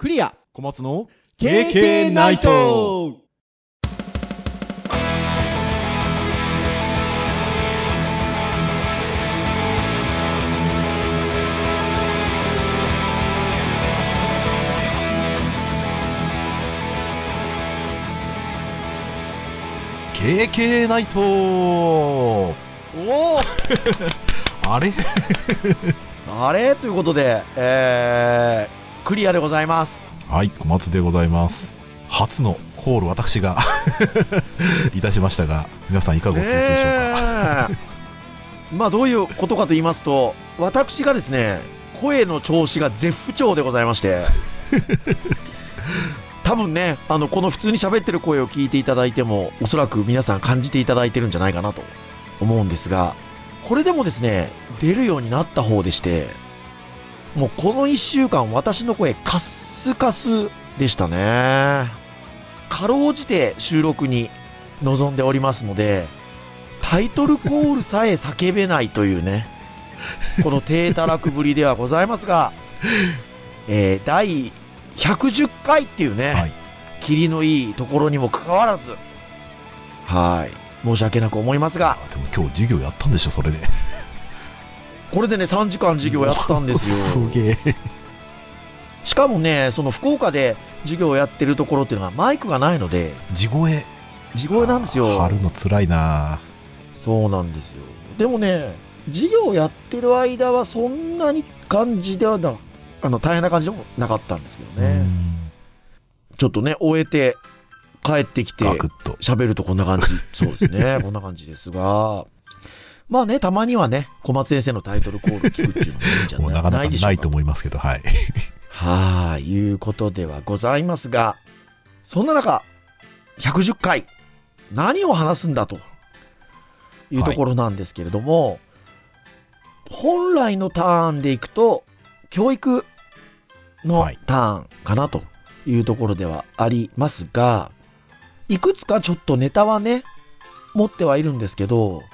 クリア。小松の KK ナイト。ー KK ナイト。おお あれ？あれ？ということで、えー、クリアでございます。はい小松でございます。初のコール私が いたしましたが皆さんいかがお過ごしでしょうか、ねえ。まあどういうことかと言いますと、私がですね、声の調子が絶不調でございまして、多分ね、あの、この普通に喋ってる声を聞いていただいても、おそらく皆さん感じていただいてるんじゃないかなと思うんですが、これでもですね、出るようになった方でして、もうこの1週間私の声カッスカスでしたね。かろうじて収録に臨んでおりますので、タイトルコールさえ叫べないというね、この低たらくぶりではございますが、えー第110回っていうね、はい霧のいいところにもかかわらず、はい、申し訳なく思いますが、でも今日授業やったんでしょそれでこれでね、3時間授業やったんですよ。すげえしかもね、その福岡で授業をやってるところっていうのはマイクがないので、地声地声なんですよ。貼るの辛いなそうなんですよ。でもね、授業をやってる間はそんなに感じではな、あの、大変な感じでもなかったんですけどね。うんちょっとね、終えて、帰ってきて、喋るとこんな感じ。そうですね。こんな感じですが。まあね、たまにはね、小松先生のタイトルコール聞くっていうのもいいんじゃな かなかなか？ないと思いますけどはい。はーい、いうことではございますが、そんな中、110回、何を話すんだというところなんですけれども、本来のターンでいくと、教育のはい。ターンかなというところではありますが、いくつかちょっとネタはね、持ってはいるんですけど、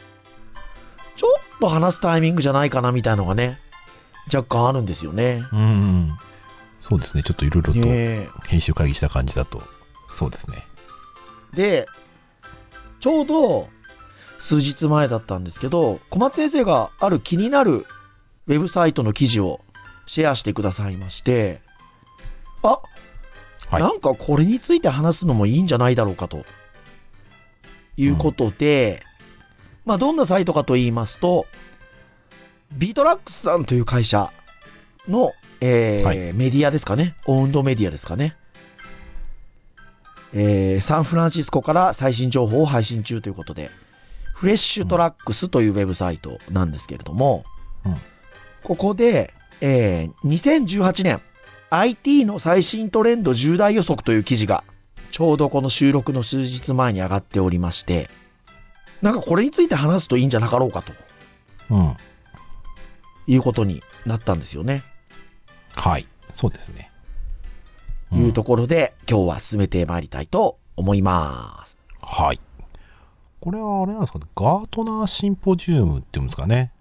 と話すタイミングじゃないかなみたいのがね、若干あるんですよね。うんうん。そうですね。ちょっといろいろと編集会議した感じだと。そうですね。で、ちょうど数日前だったんですけど、小松先生がある気になるウェブサイトの記事をシェアしてくださいまして、あ、はい。なんかこれについて話すのもいいんじゃないだろうかと。いうことで、まあどんなサイトかと言いますと、 btrax さんという会社の、えーはいメディアですかね。オウンドメディアですかね。えーサンフランシスコから最新情報を配信中ということで、フレッシュトラックスというウェブサイトなんですけれども、うんここで、えー2018年 IT の最新トレンド10大予測という記事が、ちょうどこの収録の数日前に上がっておりまして、なんかこれについて話すといいんじゃなかろうかとうんいうことになったんですよね。はいそうですねいうところで、今日は進めてまいりたいと思います。はい。これはあれなんですかね、ガートナーシンポジウムっていうんですかね。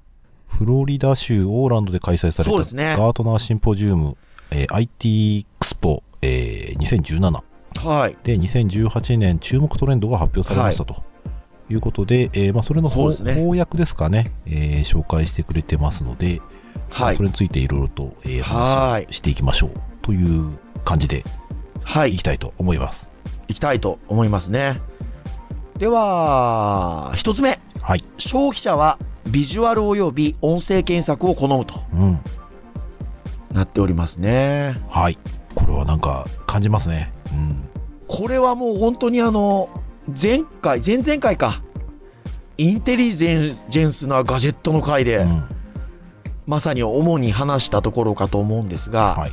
フロリダ州オーランドで開催されたそうですねガートナーシンポジウム、えー IT エクスポ、えー2017はい。で2018年注目トレンドが発表されましたと。い、うことで、えーまあ、それの翻そうですね翻訳ですかね、えー紹介してくれてますので、まはいあそ。れについていろいろと、えーはい話をしていきましょうという感じではいいき。たいと思います。いきたいと思いますね。では、一つ目。はい。消費者はビジュアル及び音声検索を好むとうん。なっておりますね。はい。これはなんか感じますね。うん。これはもう本当にあの、前回、前々回か。インテリジェンスなガジェットの回で、うんまさに主に話したところかと思うんですが、はい。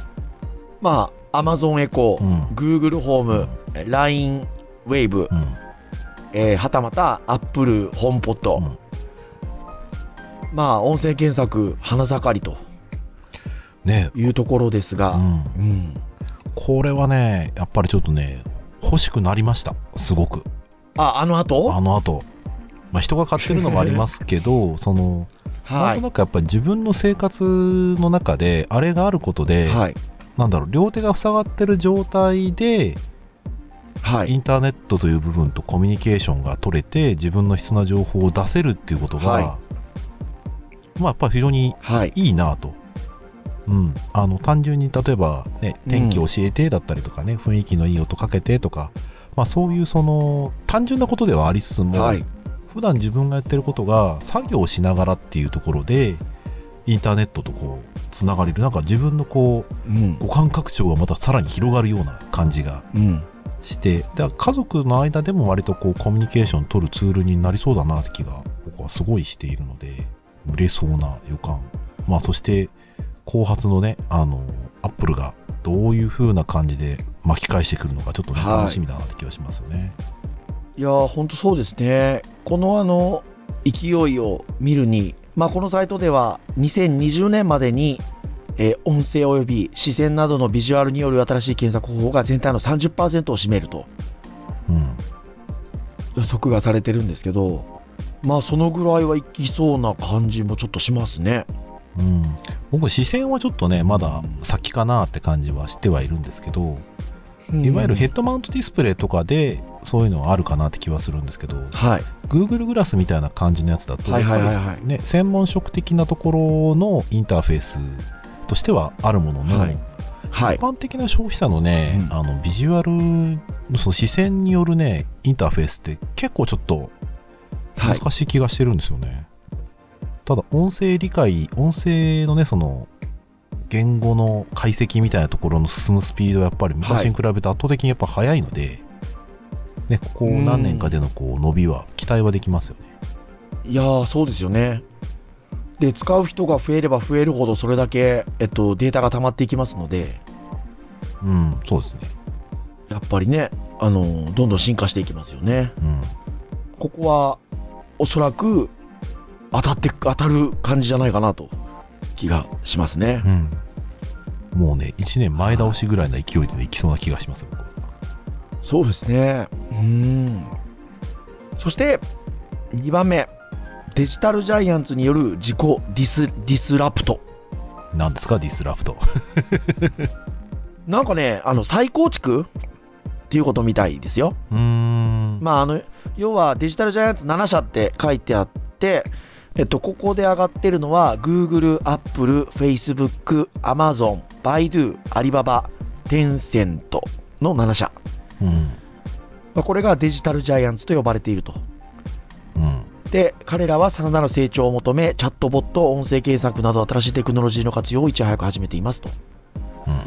まあ、Amazon エコー、うん。Google ホーム、LINE ウェーブ、うん。えーはたまた Apple ホームポット、うんまあ、音声検索、花盛りとねいうところですが、うん。うんこれはね、やっぱりちょっとね、欲しくなりました。すごく。あ、あの後？あの後。まあ、人が買ってるのもありますけど、その、なんはい。となくやっぱり自分の生活の中で、あれがあることで、はい。なんだろう、両手が塞がってる状態で、はい。インターネットという部分とコミュニケーションが取れて、自分の必要な情報を出せるっていうことが、はまあ、やっぱり非常にはい。いいなと。うん、あの単純に例えば、ね、天気教えてだったりとかね、雰囲気のいい音かけてとか、まあ、そういうその単純なことではありつつも、はい。普段自分がやってることが作業をしながらっていうところでインターネットとこうつながれるなんか自分のこううん。五感拡張がまたさらに広がるような感じがうん。してだから家族の間でも割とこうコミュニケーション取るツールになりそうだなって気が僕はすごいしているので売れそうな予感まあそして後発のねあのアップルがどういう風な感じで巻き返してくるのかちょっとねはい楽しみだなって気がしますよね、いやー、ほんとそうですね。このあの、勢いを見るに、まあ、このサイトでは、2020年までに、えー音声及び視線などのビジュアルによる新しい検索方法が全体の30%を占めるとうん予測がされてるんですけど、まあ、そのぐらいはいきそうな感じもちょっとしますね。うん、僕視線はちょっとねまだ先かなって感じはしてはいるんですけど、いわゆるヘッドマウントディスプレイとかでそういうのはあるかなって気はするんですけどはい。Google グラスみたいな感じのやつだと、はいはいはいはいね、専門職的なところのインターフェースとしてはあるものの、はいはい一。般的な消費者のね、うんあのビジュアルその視線によるねインターフェースって結構ちょっとはい。難しい気がしてるんですよね。ただ、音声理解、音声のね、その、言語の解析みたいなところの進むスピードはやっぱり昔に比べて圧倒的にやっぱ速いので、ね、ここ何年かでのこう伸びは期待はできますよね。いやー、そうですよね。で、使う人が増えれば増えるほど、それだけ、えっと、データが溜まっていきますので、うん、そうですね。やっぱりね、あの、どんどん進化していきますよね。うん。ここは、おそらく、当たって、当たる感じじゃないかなと、気がしますね。うん。もうね、1年前倒しぐらいの勢いで、ね、いきそうな気がしますよ、僕はそうですね。うん。そして、2番目。 digital giants による自己 dis、disrupt。何ですか、 disrupt。なんかね、あの、再構築？っていうことみたいですよ。うーん。まあ、あの、要は digital giants 7社って書いてあって、えっと、ここで上がってるのは、Google、Apple、Facebook、Amazon、Baidu、Alibaba、Tencent の7社。うん。まあ、これがデジタルジャイアンツと呼ばれていると。うん。で、彼らはさらなる成長を求め、チャットボット、音声検索など新しいテクノロジーの活用をいち早く始めていますと。うん。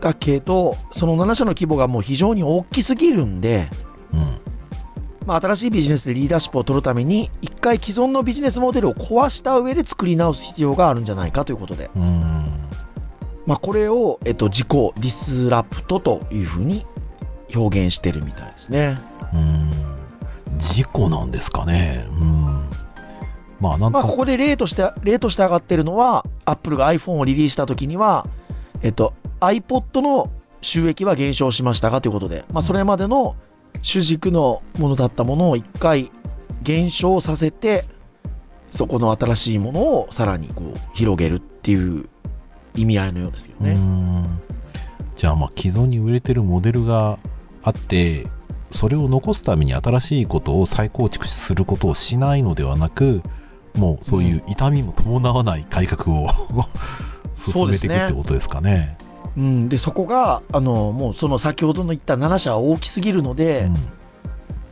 だけど、その7社の規模がもう非常に大きすぎるんで、うん。まあ、新しいビジネスでリーダーシップを取るために、一回既存のビジネスモデルを壊した上で作り直す必要があるんじゃないかということで、うん。まあ、これを、えっと、自己ディスラプトというふうに表現してるみたいですね。うん。事故なんですかね。うん。まあ、なんまあ、とここで例として、例として上がってるのは、Apple が iPhone をリリースした時には、えっと、iPod の収益は減少しましたがということで、まあ、それまでの主軸のものだったものを一回減少させて、そこの新しいものをさらにこう広げるっていう意味合いのようですけどね。んじゃあまあ既存に売れてるモデルがあってそれを残すために新しいことを再構築することをしないのではなくもうそういう痛みも伴わない改革を 進めていくってことですかね。うん、でそこがあのもうその先ほどの言った7社は大きすぎるので、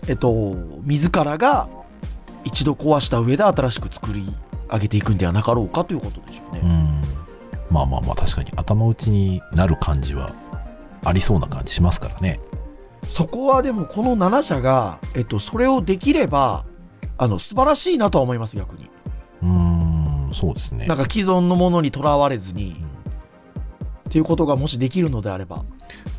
えっと、自らが一度壊した上で新しく作り上げていくんではなかろうかということでしょうね。うんうんまあまあまあ確かに頭打ちになる感じはありそうな感じしますからね。そこはでもこの7社が、えっと、それをできればあの素晴らしいなとは思います逆に。うーんそうですね。なんか既存のものにとらわれずにうんっていうことがもしできるのであれば。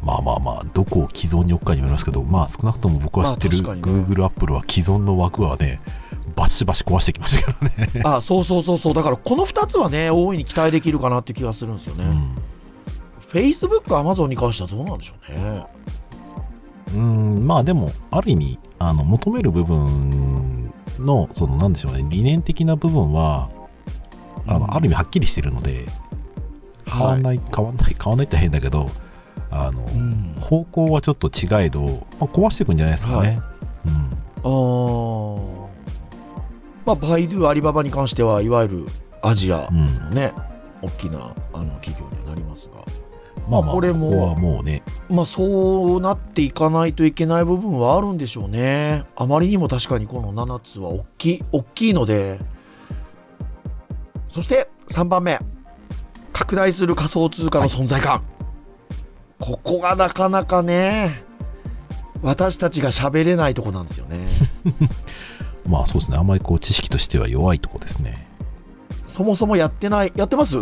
まあまあまあ、どこを既存に置くかにもよりますけど、まあ少なくとも僕は知ってるまあ確かにね Google、Apple は既存の枠はね、バシバシ壊してきましたからね。あそうそうそうそうだからこの2つはね大いに期待できるかなっていう気がするんですよね。うん。Facebook、Amazon に関してはどうなんでしょうね。うん、まあでも、ある意味、あの、求める部分の、その、なんでしょうね、理念的な部分は、あの、うんある意味はっきりしてるので、変わんない、変わんない、変わんないって変だけど、あの、うん。方向はちょっと違えど、まあ、壊していくんじゃないですかね。うん。あー。まあ、バイドゥ、アリババに関しては、いわゆるアジアうん。のね、大きなあの企業にはなりますが、まあまあ、これもここはもうね、まあ、そうなっていかないといけない部分はあるんでしょうね。あまりにも確かにこの7つは大きい、大きいので、そして3番目、拡大する仮想通貨の存在感。ここがなかなかね、私たちが喋れないとこなんですよね。まあそうですね、あんまりこう知識としては弱いとこですね。そもそもやってない、やってます？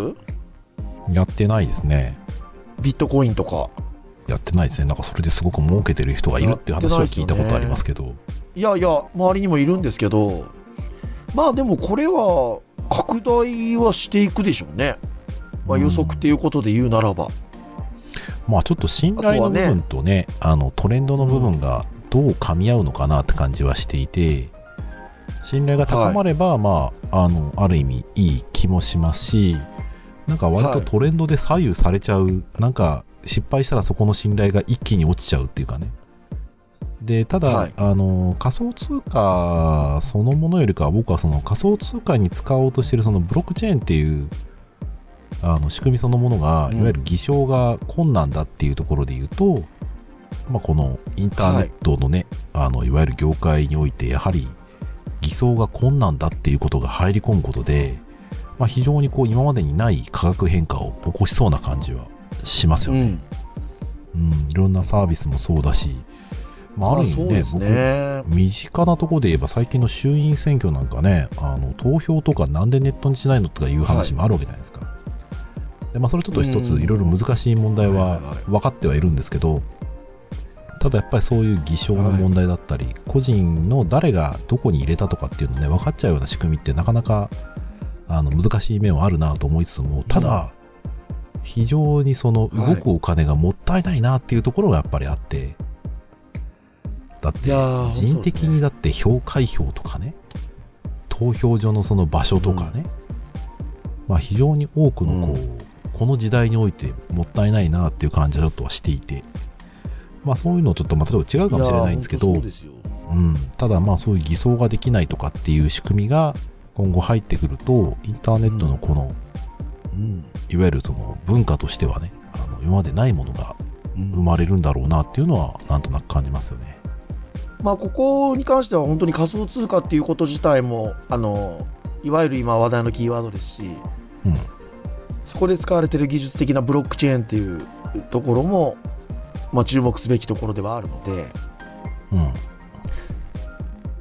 やってないですね。ビットコインとか。やってないですね。なんかそれですごく儲けてる人がいるって話は聞いたことありますけど。いやいや、周りにもいるんですけど、まあでもこれは拡大はしていくでしょうね。まあ、予測っていうことで言うならば。まあちょっと信頼の部分とね、あのトレンドの部分がどう噛み合うのかなって感じはしていて、信頼が高まれば、まあ、あの、ある意味いい気もしますし、なんか割とトレンドで左右されちゃう、なんか失敗したらそこの信頼が一気に落ちちゃうっていうかね。で、ただ、はいあの、仮想通貨そのものよりかは僕はその仮想通貨に使おうとしているそのブロックチェーンっていうあの仕組みそのものが、うんいわゆる偽証が困難だっていうところで言うと、まあ、このインターネットのね、い、あのいわゆる業界においてやはり偽装が困難だっていうことが入り込むことで、まあ、非常にこう今までにない価格変化を起こしそうな感じはしますよね。うん。うん、いろんなサービスもそうだし、まあ、ある意味ね、ね。僕、身近なところで言えば、最近の衆院選挙なんかね、あの投票とかなんでネットにしないのとかいう話もあるわけじゃないですか。でまあ、それちょっと一つうん。いろいろ難しい問題ははいはいはい。分かってはいるんですけど、ただやっぱりそういう偽証の問題だったり、個人の誰がどこに入れたとかっていうのね、分かっちゃうような仕組みってなかなかあの難しい面はあるなと思いつつも、ただ、非常にその動くお金がもったいないなっていうところがやっぱりあって、だって人的にだって票開票とかね、投票所のその場所とかね、まあ非常に多くのこう、うこの時代においてもったいないなっていう感じはちょっとはしていて、まあそういうのちょっとまた違うかもしれないんですけど、うですようん、ただまあそういう偽装ができないとかっていう仕組みが今後入ってくると、インターネットのこの、うん。いわゆるその文化としてはね、あの今までないものがうん生まれるんだろうなっていうのはなんとなく感じますよね。まあ、ここに関しては本当に仮想通貨っていうこと自体も、あの、いわゆる今話題のキーワードですし、うん。そこで使われている技術的なブロックチェーンっていうところも、まあ、注目すべきところではあるので、うん。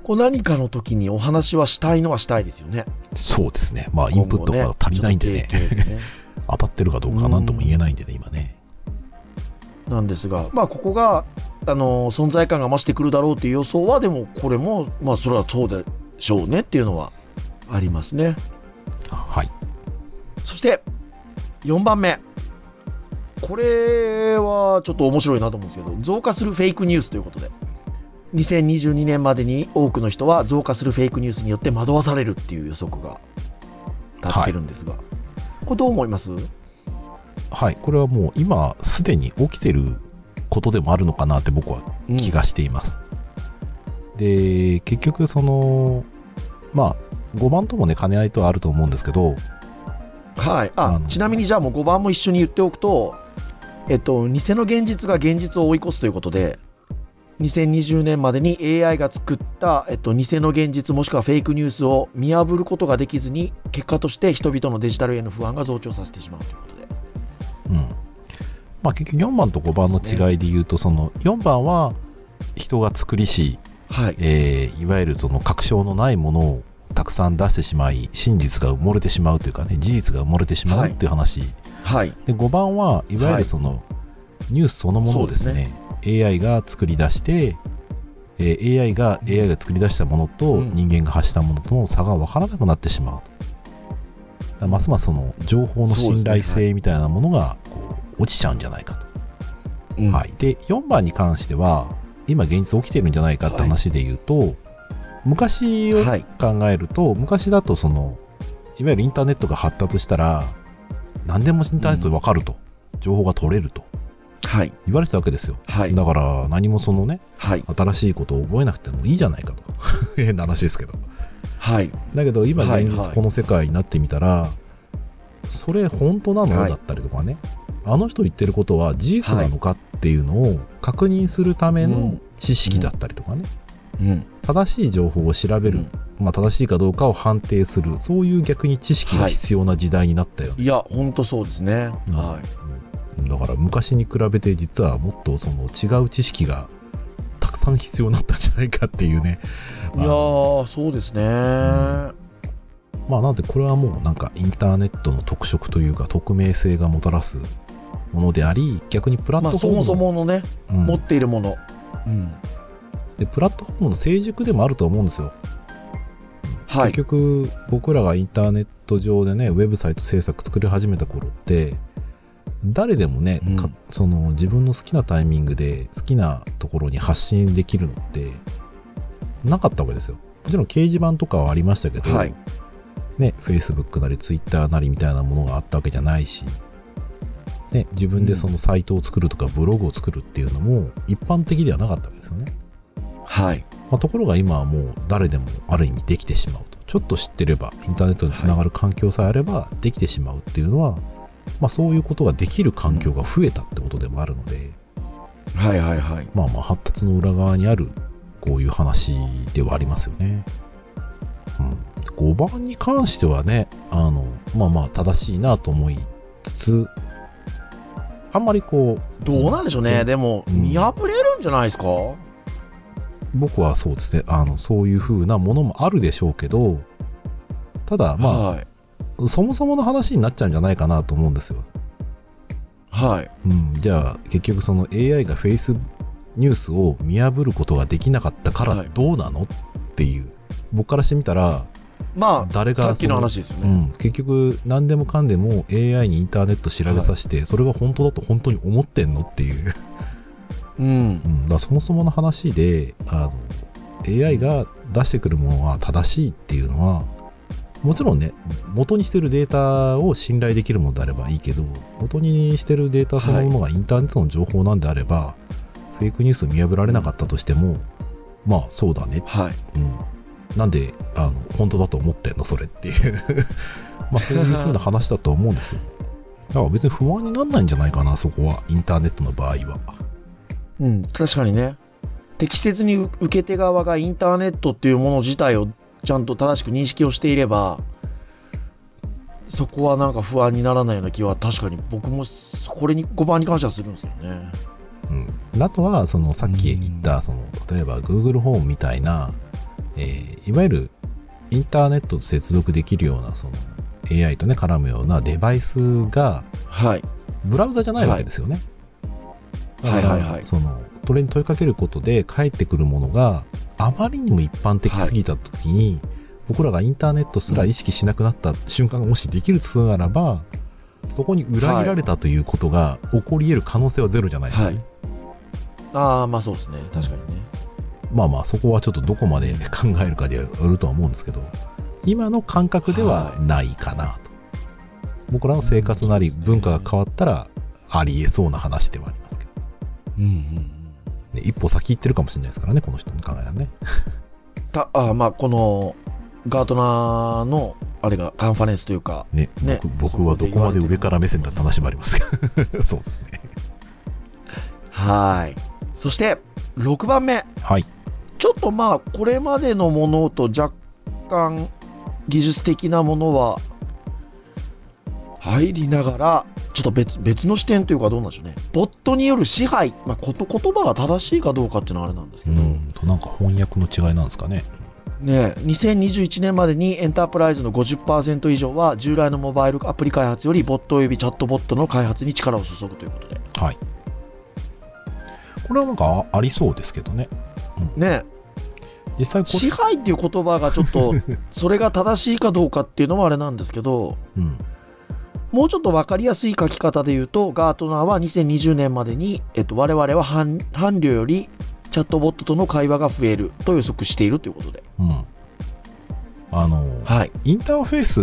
こう何かの時にお話はしたいのはしたいですよね。そうですね。まあインプットが足りないんでね、ね 当たってるかどうかなんとも言えないんでね、今ね。なんですが、まあ、ここが、あの存在感が増してくるだろうという予想は、でもこれも、まあ、それはそうでしょうねっていうのはありますね。はい。そして、4番目。これはちょっと面白いなと思うんですけど、増加するフェイクニュースということで、2022年までに多くの人は増加するフェイクニュースによって惑わされるっていう予測が立ってるんですが、これどう思います？はい。これはもう今すでに起きてることでもあるのかなって僕は気がしています。で、結局その、まあ、5番ともね、兼ね合いとはあると思うんですけど、はい、あちなみにじゃあもう5番も一緒に言っておくと、えっと、偽の現実が現実を追い越すということで、2020年までに AI が作った、えっと、偽の現実もしくはフェイクニュースを見破ることができずに、結果として人々のデジタルへの不安が増長させてしまうということで。うん。まあ結局4番と5番の違いで言うと、その4番は人が作りし、はい、えーいわゆるその確証のないものをたくさん出してしまい、真実が埋もれてしまうというかね、事実が埋もれてしまうっていう話。はい、で、5番はいわゆるその、ニュースそのものをですね、AI が作り出して、えー AI が AI が作り出したものとうん。人間が発したものとの差が分からなくなってしまう。だからますますその情報の信頼性みたいなものがこう落ちちゃうんじゃないかと。うん。はい、で4番に関しては今現実起きてるんじゃないかって話で言うと、昔をはい、考えると昔だとそのいわゆるインターネットが発達したら何でもインターネットで分かると、情報が取れるとはい。言われてたわけですよ。はい。だから何もそのね、はい。新しいことを覚えなくてもいいじゃないかと。変な話ですけど。はい。だけど今はいはい現実この世界になってみたら、それ本当なの、はいだったりとかね、あの人言ってることは事実なのかっていうのを確認するためのうん知識だったりとかね、うん。正しい情報を調べる、うんまあ、正しいかどうかを判定する、そういう逆に知識が必要な時代になったよね。いや、ほんとそうですね。うんはい。だから昔に比べて実はもっとその違う知識がたくさん必要になったんじゃないかっていうね。いやー、そうですね。まあなんでこれはもうなんかインターネットの特色というか匿名性がもたらすものであり逆にプラッまあ、トフォームの、そもそものね、うん持っているもの。うん。でプラットフォームの成熟でもあると思うんですよ、はい。結局僕らがインターネット上でねウェブサイト制作作り始めた頃って誰でもね、うんかその自分の好きなタイミングで好きなところに発信できるのってなかったわけですよもちろん掲示板とかはありましたけど、はい。ね、Facebook なり Twitter なりみたいなものがあったわけじゃないし、ね、自分でそのサイトを作るとかブログを作るっていうのも一般的ではなかったわけですよね。はい。まあ、ところが今はもう誰でもある意味できてしまうと。ちょっと知ってれば、インターネットにつながる環境さえあればできてしまうっていうのは、まあそういうことができる環境が増えたってことでもあるので、はいはいはい。まあまあ発達の裏側にあるこういう話ではありますよね。うん、5番に関してはね、あの、まあまあ正しいなと思いつつ、あんまりこう、どうなんでしょうね。でも、うん見破れるんじゃないですか？僕はそうですね、あの、そういう風なものもあるでしょうけど、ただまはい。あ、そもそもの話になっちゃうんじゃないかなと思うんですよ。はい。うん、じゃあ結局その AI がフェイスニュースを見破ることができなかったからはいどうなの？っていう、僕からしてみたら、まあ、誰がさっきの話ですよね。うん、結局何でもかんでも AI にインターネット調べさせて、それが本当だと本当に思ってんの？っていう、うん。う。ん、だそもそもの話であの AI が出してくるものが正しいっていうのはもちろんね元にしてるデータを信頼できるものであればいいけど元にしてるデータそのものがインターネットの情報なんであれば、フェイクニュース見破られなかったとしても、まあそうだね。はい。うん、なんであの本当だと思ってんの？それっていう。まあそういうふうな話だと思うんですよ。だから別に不安にならないんじゃないかなそこは。インターネットの場合はうん、確かにね。適切に受け手側がインターネットっていうもの自体をちゃんと正しく認識をしていれば、そこはなんか不安にならないような気は確かに僕もこれに5番に関してはするんですよね。うん、あとはそのさっき言ったその例えば Google ホームみたいな、えーいわゆるインターネットと接続できるようなその AI とね絡むようなデバイスがはい。ブラウザじゃないわけですよね、はいはいはいそのそれに問いかけることで返ってくるものがあまりにも一般的すぎた時に、僕らがインターネットすら意識しなくなった瞬間がもしできるとするならば、そこに裏切られたということが起こり得る可能性はゼロじゃないですか、ねはいああ、まあそうですね。確かにね。まあまあそこはちょっとどこまで考えるかでよるとは思うんですけど今の感覚ではないかなと、僕らの生活なり文化が変わったらありえそうな話ではあります、うんうんうん。ね、一歩先行ってるかもしれないですからねこの人の考えはねたあーまあこのガートナーのあれがカンファレンスというか、ねね僕僕はどこまで上から目線だって話もありますけど そうですねはい。そして、6番目。はいちょっとまあ、これまでのものと若干技術的なものは入りながら、ちょっと別別の視点というかどうなんでしょうね。ボットによる支配、まあ、こと言葉が正しいかどうかっていうのはあれなんですけど、うん。となんか翻訳の違いなんですかね。ね、2021年までにエンタープライズの50%以上は従来のモバイルアプリ開発よりボットおよびチャットボットの開発に力を注ぐということで。はい。これはなんかあありそうですけどね。ね、実際支配っていう言葉がちょっとそれが正しいかどうかっていうのもあれなんですけど。うんもうちょっと分かりやすい書き方で言うとガートナーは2020年までに、えっと、我々は伴伴侶よりチャットボットとの会話が増えると予測しているということでうんまあの、はい。インターフェース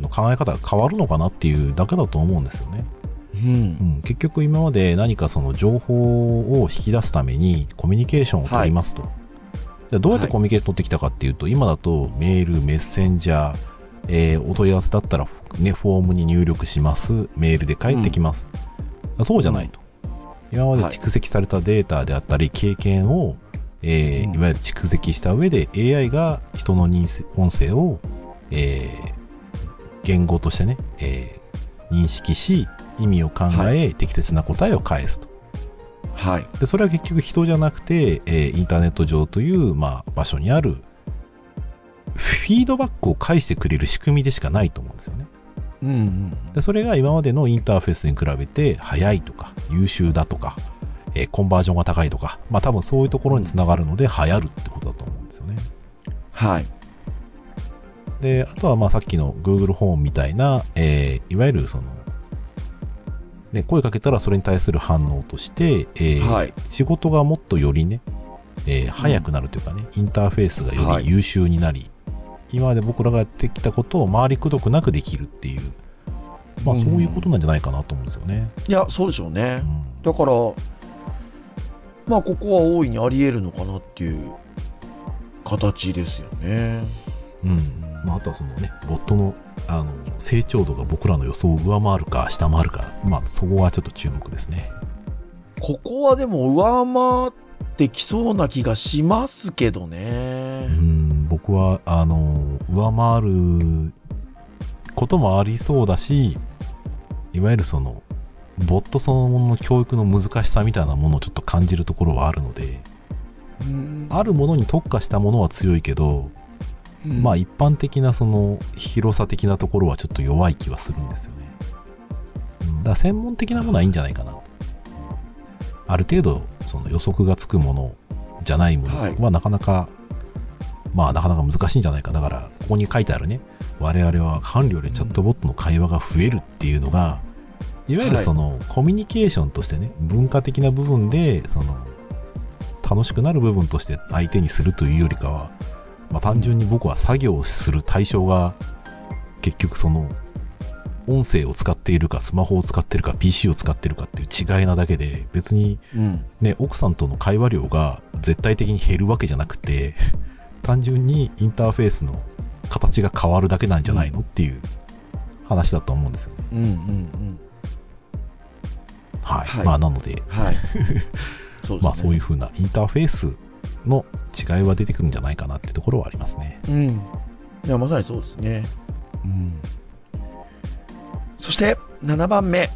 の考え方が変わるのかなっていうだけだと思うんですよね。うんう。ん、結局今まで何かその情報を引き出すためにコミュニケーションを取りますと。じゃあどうやってはいコミュニケーション取ってきたかっていうと、今だとメール、メッセンジャー、えーお問い合わせだったら、ね、フォームに入力します、メールで返ってきます。そうじゃないと。今まで蓄積されたデータであったり、経験を、えーうんいわゆる蓄積した上で AI が人の音声を、えー言語としてね、えー認識し、意味を考え、は適切な答えを返すと。はい。でそれは結局人じゃなくて、えーインターネット上という、まあ、場所にあるフィードバックを返してくれる仕組みでしかないと思うんですよね。うんうん。でそれが今までのインターフェースに比べて早いとか優秀だとか、えーコンバージョンが高いとか、まあ多分そういうところにつながるので流行るってことだと思うんですよね。はい。で、あとはまあさっきの Google ホームみたいな、えーいわゆるその、ね、声かけたらそれに対する反応として、えーはい仕事がもっとよりね、えー早くなるというかね、インターフェースがよはいり優秀になり、今まで僕らがやってきたことを回りくどくなくできるっていう、まあうんそういうことなんじゃないかなと思うんですよね。いや、そうでしょうねう。んだから、まあ、ここは大いにあり得るのかなっていう形ですよね。うんまあ、あとはそのね、ボットのあの成長度が僕らの予想を上回るか下回るか、まあそこはちょっと注目ですね。ここはでも上回ってきそうな気がしますけどうね。ん、僕は、あの、上回ることもありそうだし、いわゆるその、ボットそのものの教育の難しさみたいなものをちょっと感じるところはあるので、うんあるものに特化したものは強いけど、まあ一般的なその広さ的なところはちょっと弱い気はするんですよね。うんだから専門的なものはいいんじゃないかなと。ある程度、その予測がつくものじゃないものはいはなかなか、まあなかなか難しいんじゃないか。だから、ここに書いてあるね、我々は伴侶でチャットボットの会話が増えるっていうのが、いわゆるはいそのコミュニケーションとしてね、文化的な部分で、その、楽しくなる部分として相手にするというよりかは、まあ、単純に僕は作業をする対象が結局その音声を使っているかスマホを使っているか PC を使っているかっていう違いなだけで別にうん。ね奥さんとの会話量が絶対的に減るわけじゃなくて単純にインターフェースの形が変わるだけなんじゃないのっていう話だと思うんですよね。うんうんうん。はい。はいまあなので、はい。そうですね。まあそういう風なインターフェースの違いは出てくるんじゃないかなっていうところはありますね。うん。いや、まさにそうですね。うん。そして、7番目。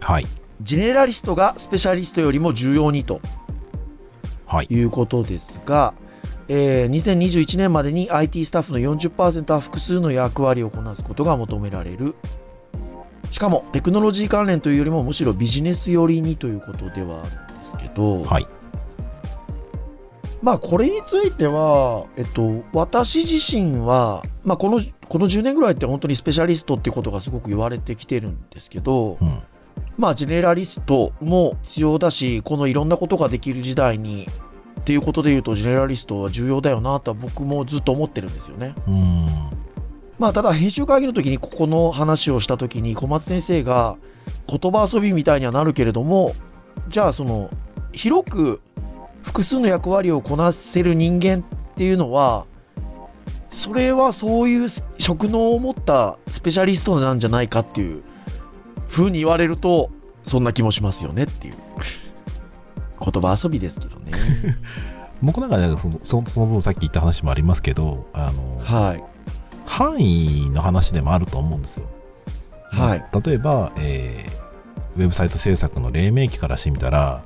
はい。ジェネラリストがスペシャリストよりも重要にとはい。いうことですが、えー2021年までに IT スタッフの40%は複数の役割をこなすことが求められる。しかも、テクノロジー関連というよりもむしろビジネス寄りにということではあるんですけど、はい。まあ、これについては、えっと、私自身は、まあ、この、この10年ぐらいって本当にスペシャリストっていうことがすごく言われてきてるんですけど、うん。まあ、ジェネラリストも必要だし、このいろんなことができる時代に、っていうことで言うと、ジェネラリストは重要だよなとは僕もずっと思ってるんですよね。うーん。まあ、ただ、編集会議の時にここの話をした時に、小松先生が、言葉遊びみたいにはなるけれども、じゃあ、その、広く複数の役割をこなせる人間っていうのは、それはそういう職能を持ったスペシャリストなんじゃないかっていう風に言われると、そんな気もしますよねっていう。言葉遊びですけどね。僕なんかねそのそのその分さっき言った話もありますけどあの、はい。範囲の話でもあると思うんですよ。はい。例えば、えーウェブサイト制作の黎明期からしてみたら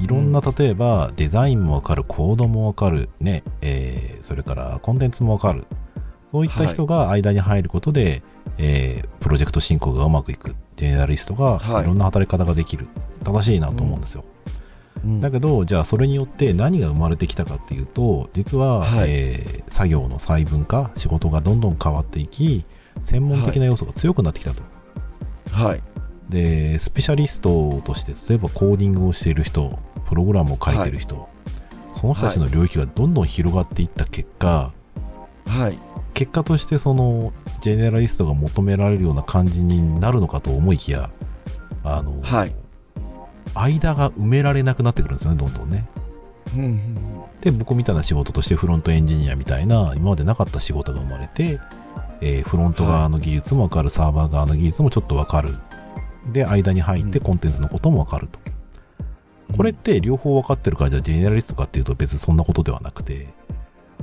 いろんな例えばデザインもわかるコードもわかる、ねえーそれからコンテンツもわかるそういった人が間に入ることで、えープロジェクト進行がうまくいくジェネラリストがはいいろんな働き方ができる、正しいなと思うんですよ。うんだけど、じゃあそれによって何が生まれてきたかっていうと、実は、はいえー作業の細分化、仕事がどんどん変わっていき、専門的な要素が強くなってきたと。はい。で、スペシャリストとして、例えばコーディングをしている人、プログラムを書いている人、その人たちの領域がどんどん広がっていった結果、はい。結果としてそのジェネラリストが求められるような感じになるのかと思いきやあの、はい。間が埋められなくなってくるんですよねどんどんね。うんうんで僕みたいな仕事としてフロントエンジニアみたいな今までなかった仕事が生まれて、えーフロント側の技術も分かる、サーバー側の技術もちょっと分かる。で間に入ってうん。コンテンツのことも分かると、これって両方分かってるからじゃあジェネラリストかっていうと別にそんなことではなくて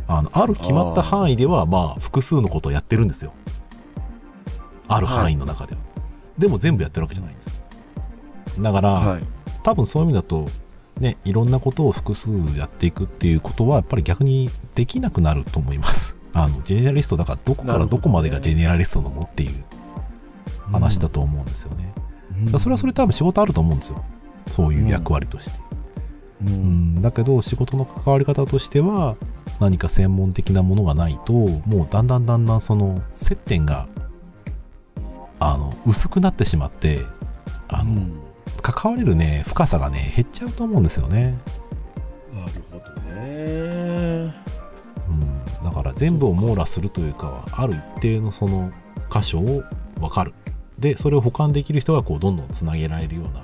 あのある決まった範囲ではまあ複数のことをやってるんですよ。ある範囲の中では、でも全部やってるわけじゃないんですよだから、はい。多分そういう意味だと、ね、いろんなことを複数やっていくっていうことはやっぱり逆にできなくなると思います。あのジェネラリストだからどこからどこまでがジェネラリストなのっていう話だと思うんですよね。だからそれはそれ多分仕事あると思うんですよ。そういう役割として。う。うんん、だけど仕事の関わり方としては何か専門的なものがないともうだんだんだんだんその接点があの薄くなってしまってあの、うん関われるね深さがね減っちゃうと思うんですよね。なるほどね。うん、だから全部を網羅するというかはある一定のその箇所を分かるでそれを保管できる人がこうどんどんつなげられるような、ま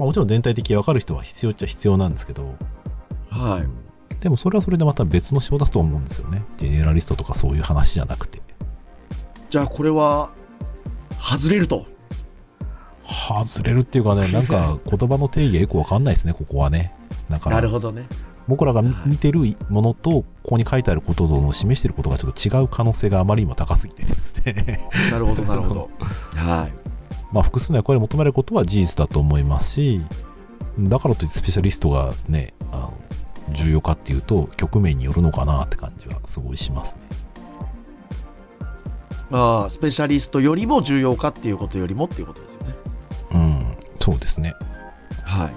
あ、もちろん全体的に分かる人は必要っちゃ必要なんですけど、はい。うんでもそれはそれでまた別の仕事だと思うんですよねジェネラリストとかそういう話じゃなくてじゃあこれは、外れると。外れるっていうかねなんか言葉の定義がよく分かんないですねここはねだからなるほどね。僕らが見見てるものとここに書いてあることとの示していることがちょっと違う可能性があまり今高すぎてですねなるほど、なるほど。はい。まあ、複数の役割を求めることは事実だと思いますし、だからといってスペシャリストがね、あの重要かっていうと、局面によるのかなって感じはすごいしますね。まあ、スペシャリストよりも重要かっていうことよりもっていうことですそうですね。はい。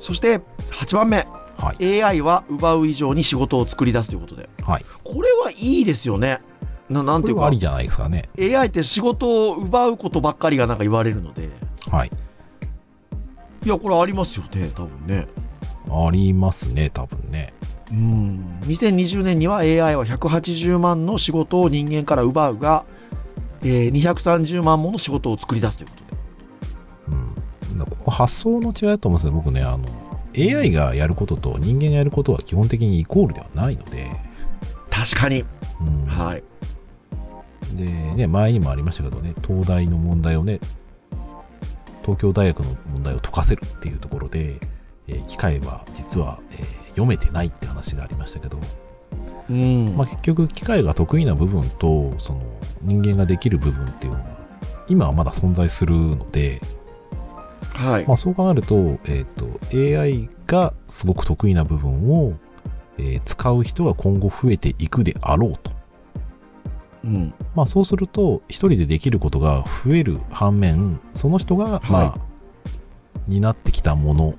そして、8番目。はい。AI は奪う以上に仕事を作り出すということで。はい。これはいいですよね。ななんていうかあり、じゃないですかね。AI って仕事を奪うことばっかりがなんか言われるので、はい。いや、これありますよね、多分ね。ありますね、多分ね。うん。2020年には AI は180万の仕事を人間から奪うが、えー230万もの仕事を作り出すというこここ発想の違いだと思うんですよ。僕ね、あの、AI がやることと人間がやることは基本的にイコールではないので、確かに。うん。はい。でね、前にもありましたけどね、東大の問題をね、東京大学の問題を解かせるっていうところで、えー機械は実は、えー読めてないって話がありましたけど、うん。まあ、結局機械が得意な部分とその人間ができる部分っていうのは今はまだ存在するので、はい。まあ、そう考えると,、えー、と AI がすごく得意な部分を、えー使う人が今後増えていくであろうと。うん。まあ、そうすると、一人でできることが増える反面、その人が、まあ、は担ってきたもの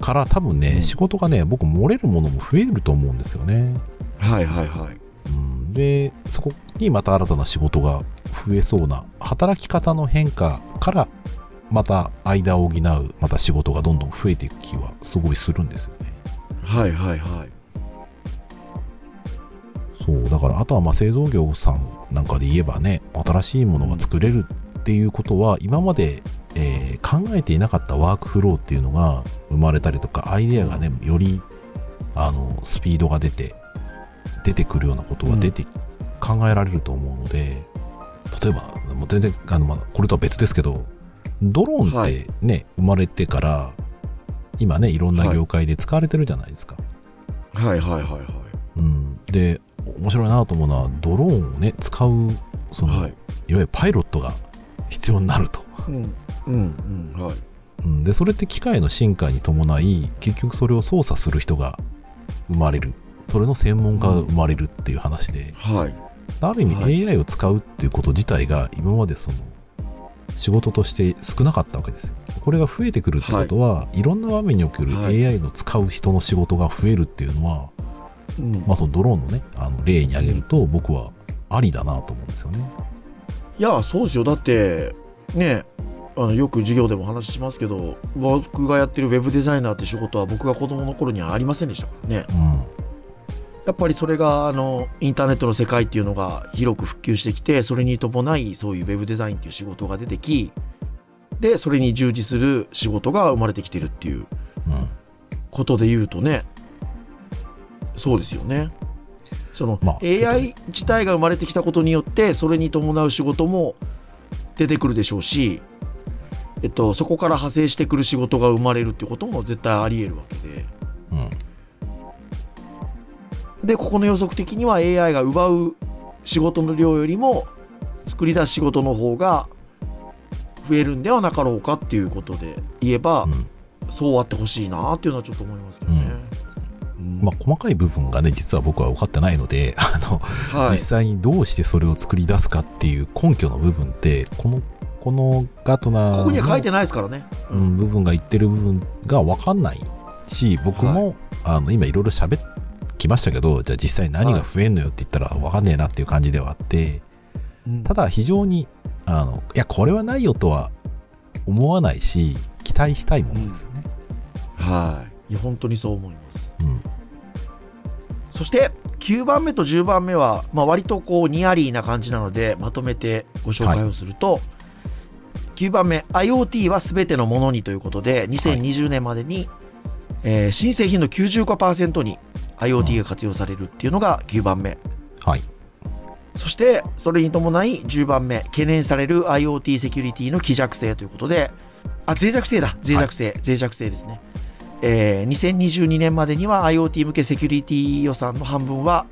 から多分ね、うん仕事がね、僕漏れるものも増えると思うんですよね。はいはいはい。うん、で、そこにまた新たな仕事が増えそうな、働き方の変化から、また間を補う、また仕事がどんどん増えていく気はすごいするんですよね。はいはいはい。そう、だからあとはまあ製造業さんなんかで言えばね、新しいものが作れるっていうことは、今まで、えー考えていなかったワークフローっていうのが生まれたりとか、アイデアがね、よりあのスピードが出て、出てくるようなことが出て、考えられると思うので、例えば、もう全然あの、まあ、これとは別ですけど、ドローンってね、生まれてから、今ね、いろんな業界で使われてるじゃないですか。はいはいはいはい。うん、で面白いなと思うのはドローンをね使うその、、はいわゆるパイロットが必要になると、うん。うんうん。はい。うん、でそれって機械の進化に伴い結局それを操作する人が生まれるそれの専門家が生まれるっていう話で、はい。ある意味はい AI を使うっていうこと自体が今までその仕事として少なかったわけですよこれが増えてくるってことは、い、ろんな場面におけるはい AI の使う人の仕事が増えるっていうのは、うんまあ、そのドローンのねあの例に挙げると僕はありだなと思うんですよね。いや、そうですよ。だって、ね、あのよく授業でも話しますけど、僕がやってるウェブデザイナーって仕事は僕が子供の頃にはありませんでしたからね。うんややっぱりそれがあのインターネットの世界っていうのが広く普及してきてそれに伴いそういうウェブデザインっていう仕事が出てきでそれに従事する仕事が生まれてきてるっていううん。ことで言うとねそうですよねその、まあ AI 自体が生まれてきたことによってそれに伴う仕事も出てくるでしょうし、えっと、そこから派生してくる仕事が生まれるっていうことも絶対あり得るわけでうん。でここの予測的には AI が奪う仕事の量よりも作り出す仕事の方が増えるんではなかろうかっていうことで言えば、うん。そうあってほしいなっていうのはちょっと思いますけどね。うん。まあ、細かい部分がね、実は僕は分かってないので、あの、はい。実際にどうしてそれを作り出すかっていう根拠の部分って、この、このガートナーのここには書いてないですからね。うん、部分が言ってる部分が分かんないし、僕も、あの今いろいろ喋ってきましたけど、じゃあ実際何が増えんのよって言ったら分かんねえなっていう感じではあって、うんただ非常に、あの、いや、これはないよとは思わないし、期待したいものですよね。はい。いや、本当にそう思います。うん。そして、9番目と10番目は、まあ、割とこう、ニアリーな感じなので、まとめてご紹介をすると、9番目、IoT はすべてのものにということで、2020年までに、えー新製品の95%に IoT が活用されるっていうのが9番目。はい。そして、それに伴い10番目、懸念される IoT セキュリティの希弱性ということで、あ、脆弱性だ、脆弱性、脆弱性ですね。えー2022年までには IoT 向けセキュリティ予算の半分は、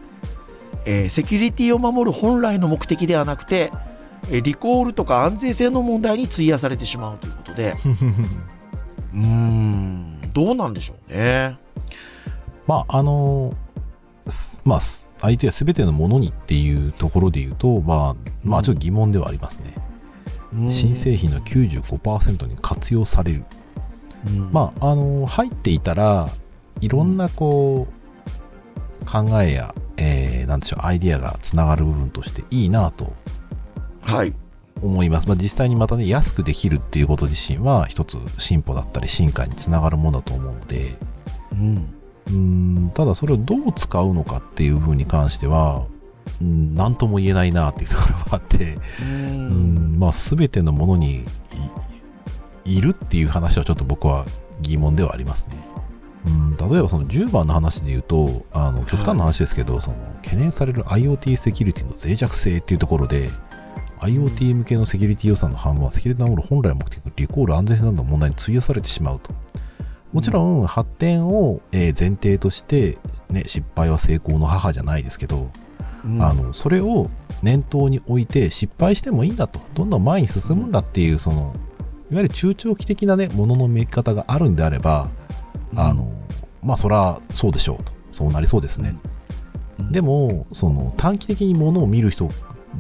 えーセキュリティを守る本来の目的ではなくて、えーリコールとか安全性の問題に費やされてしまうということで、うーん、どうなんでしょうね。まあ、あのすまあ、す相手は全てのものにっていうところで言うと、まあ、まあ、ちょっと疑問ではありますね。新製品の95%に活用される。品まあ、あの入っていたらいろんなこう、考えや、えーなんでしょうアイディアがつながる部分としていいなとあ、はい。思います、まあ、実際にまたね安くできるっていうこと自身は一つ進歩だったり進化につながるものだと思うのでうん。んただそれをどう使うのかっていう部分に関してはうん何とも言えないなっていうところがあってううんんまあ全てのものにいいるっていう話はちょっと僕は疑問ではありますね。うん、例えばその10番の話で言うと、あの極端な話ですけど、その懸念される IoT セキュリティの脆弱性っていうところで、IoT 向けのセキュリティ予算の半分はセキュリティを守る本来の目的のリコール安全性などの問題に費やされてしまうと。もちろん発展をえー前提として、ね、失敗は成功の母じゃないですけど、うん。あのそれを念頭に置いて失敗してもいいんだと。どんどん前に進むんだっていうそのいわゆる中長期的なねものの見え方があるんであれば、あのまあそれはそうでしょうと。そうなりそうですね、うん。でもその短期的にものを見る人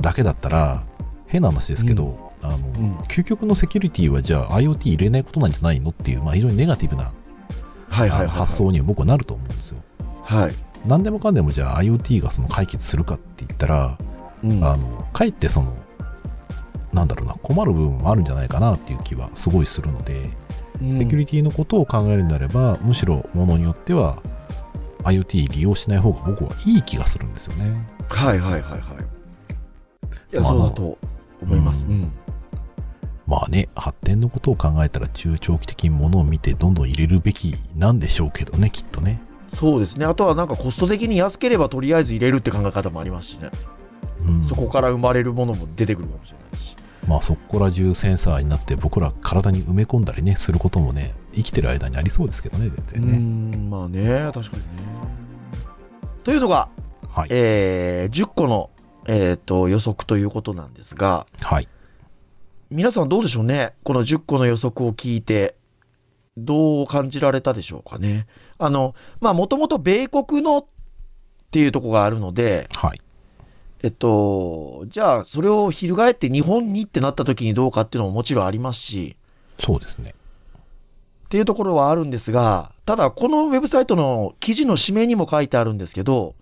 だけだったら変な話ですけど、あのうん。究極のセキュリティはじゃあ IoT 入れないことなんじゃないのっていう、まあ、非常にネガティブなはいはいはい発想には僕はなると思うんですよはい。何でもかんでもじゃあ IoT がその解決するかって言ったら、うんあのかえってそのなんだろうな困る部分もあるんじゃないかなっていう気はすごいするので、セキュリティのことを考えるんであればむしろものによっては IoT 利用しない方が僕はいい気がするんですよね。はいはいはいはい。いや、まあそうだと思います。ううん。まあね発展のことを考えたら中長期的にものを見てどんどん入れるべきなんでしょうけどねきっとね。そうですね。あとはなんかコスト的に安ければとりあえず入れるって考え方もありますしね。うんそこから生まれるものも出てくるかもしれないし。まあそこら中センサーになって僕ら体に埋め込んだりねすることもね生きてる間にありそうですけどね全然ね。ーん、まあね、確かにね。というのが、はい。えー10個の、えー、と予測ということなんですが、はい。皆さんどうでしょうね？この10個の予測を聞いて、どう感じられたでしょうかね？あの、まあ、もともと米国のっていうところがあるので、はい。えっと、じゃあ、それを翻って日本にってなった時にどうかっていうのももちろんありますし、そうですね。っていうところはあるんですが、ただ、このウェブサイトの記事の締めにも書いてあるんですけど、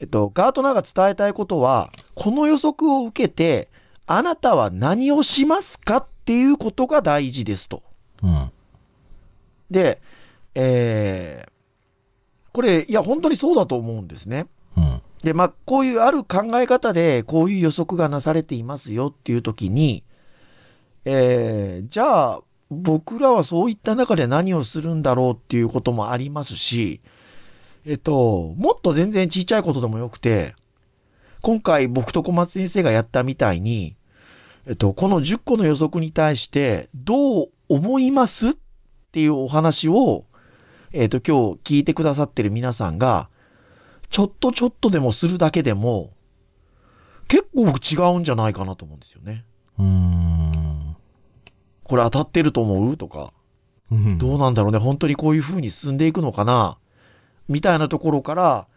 えっと、ガートナーが伝えたいことは、この予測を受けて、あなたは何をしますかっていうことが大事ですと。うん。で、えーこれ、いや、本当にそうだと思うんですね。で、まあ、こういうある考え方で、こういう予測がなされていますよっていう時に、えー、じゃあ、僕らはそういった中で何をするんだろうっていうこともありますし、えっと、もっと全然ちっちゃいことでもよくて、今回僕と小松先生がやったみたいに、えっと、この10個の予測に対してどう思います？っていうお話を、えっと、今日聞いてくださってる皆さんが、ちょっとちょっとでもするだけでも、結構僕違うんじゃないかなと思うんですよね。うーん。これ当たってると思う？とか、うん。どうなんだろうね、本当にこういう風に進んでいくのかな？みたいなところから、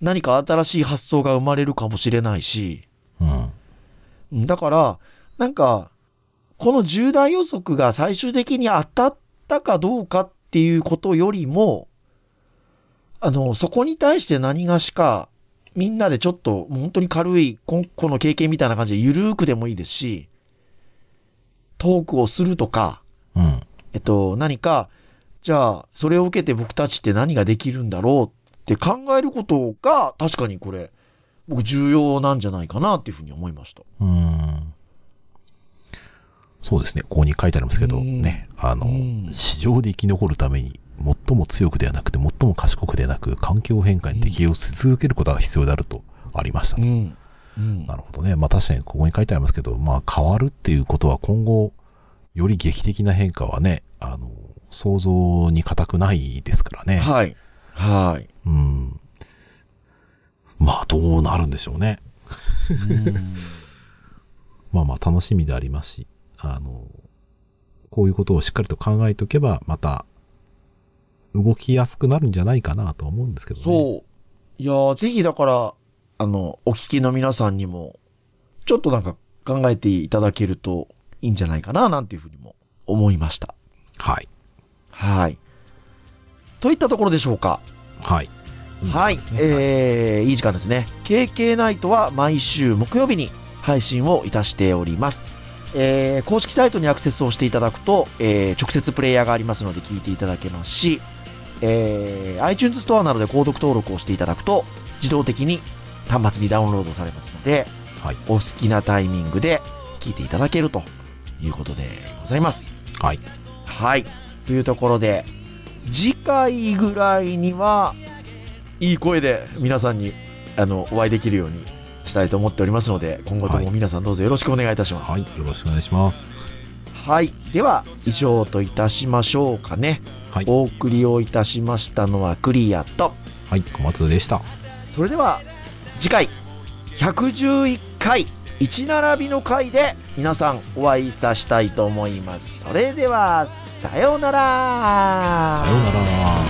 何か新しい発想が生まれるかもしれないし、うん。うんだから、なんか、この重大予測が最終的に当たったかどうかっていうことよりも、あの、そこに対して何がしか、みんなでちょっと、本当に軽い、ここの経験みたいな感じでゆるーくでもいいですし、トークをするとか、うん。えっと、何か、じゃあ、それを受けて僕たちって何ができるんだろうって考えることが、確かにこれ、僕重要なんじゃないかなっていうふうに思いました。うーん。そうですね。ここに書いてありますけど、うんね、あのうん、市場で生き残るために、最も強くではなくて、最も賢くではなく、環境変化に適応し続けることが必要であるとありました。ん。うんなるほどね。まあ確かにここに書いてありますけど、まあ変わるっていうことは今後、より劇的な変化はね、あの、想像に難くないですからね。はい。はい。うん。まあどうなるんでしょうね。うん まあまあ楽しみでありますし、あの、こういうことをしっかりと考えておけば、また、動きやすくなるんじゃないかなとは思うんですけどね。そう。いやーぜひだから、あの、お聞きの皆さんにも、ちょっとなんか考えていただけるといいんじゃないかな、なんていうふうにも思いました。はい。はい。といったところでしょうか。はい。はい、えー、いい時間ですね。KK ナイトは毎週木曜日に配信をいたしております。えー、公式サイトにアクセスをしていただくと、えー、直接プレイヤーがありますので聞いていただけますし、えー、iTunes ストアなどで購読登録をしていただくと、自動的に端末にダウンロードされますので、はい。お好きなタイミングで聞いていただけるということでございます。はい。はい。というところで、次回ぐらいには、いい声で皆さんに、あの、お会いできるようにしたいと思っておりますので、今後とも皆さんどうぞよろしくお願いいたします。はい。よろしくお願いします。はい。では、以上といたしましょうかね。はい。お送りをいたしましたのはクリアと、はい。小松でした。それでは、次回、111回、1並びの回で皆さんお会いいたしたいと思います。それでは、さようなら。さようなら。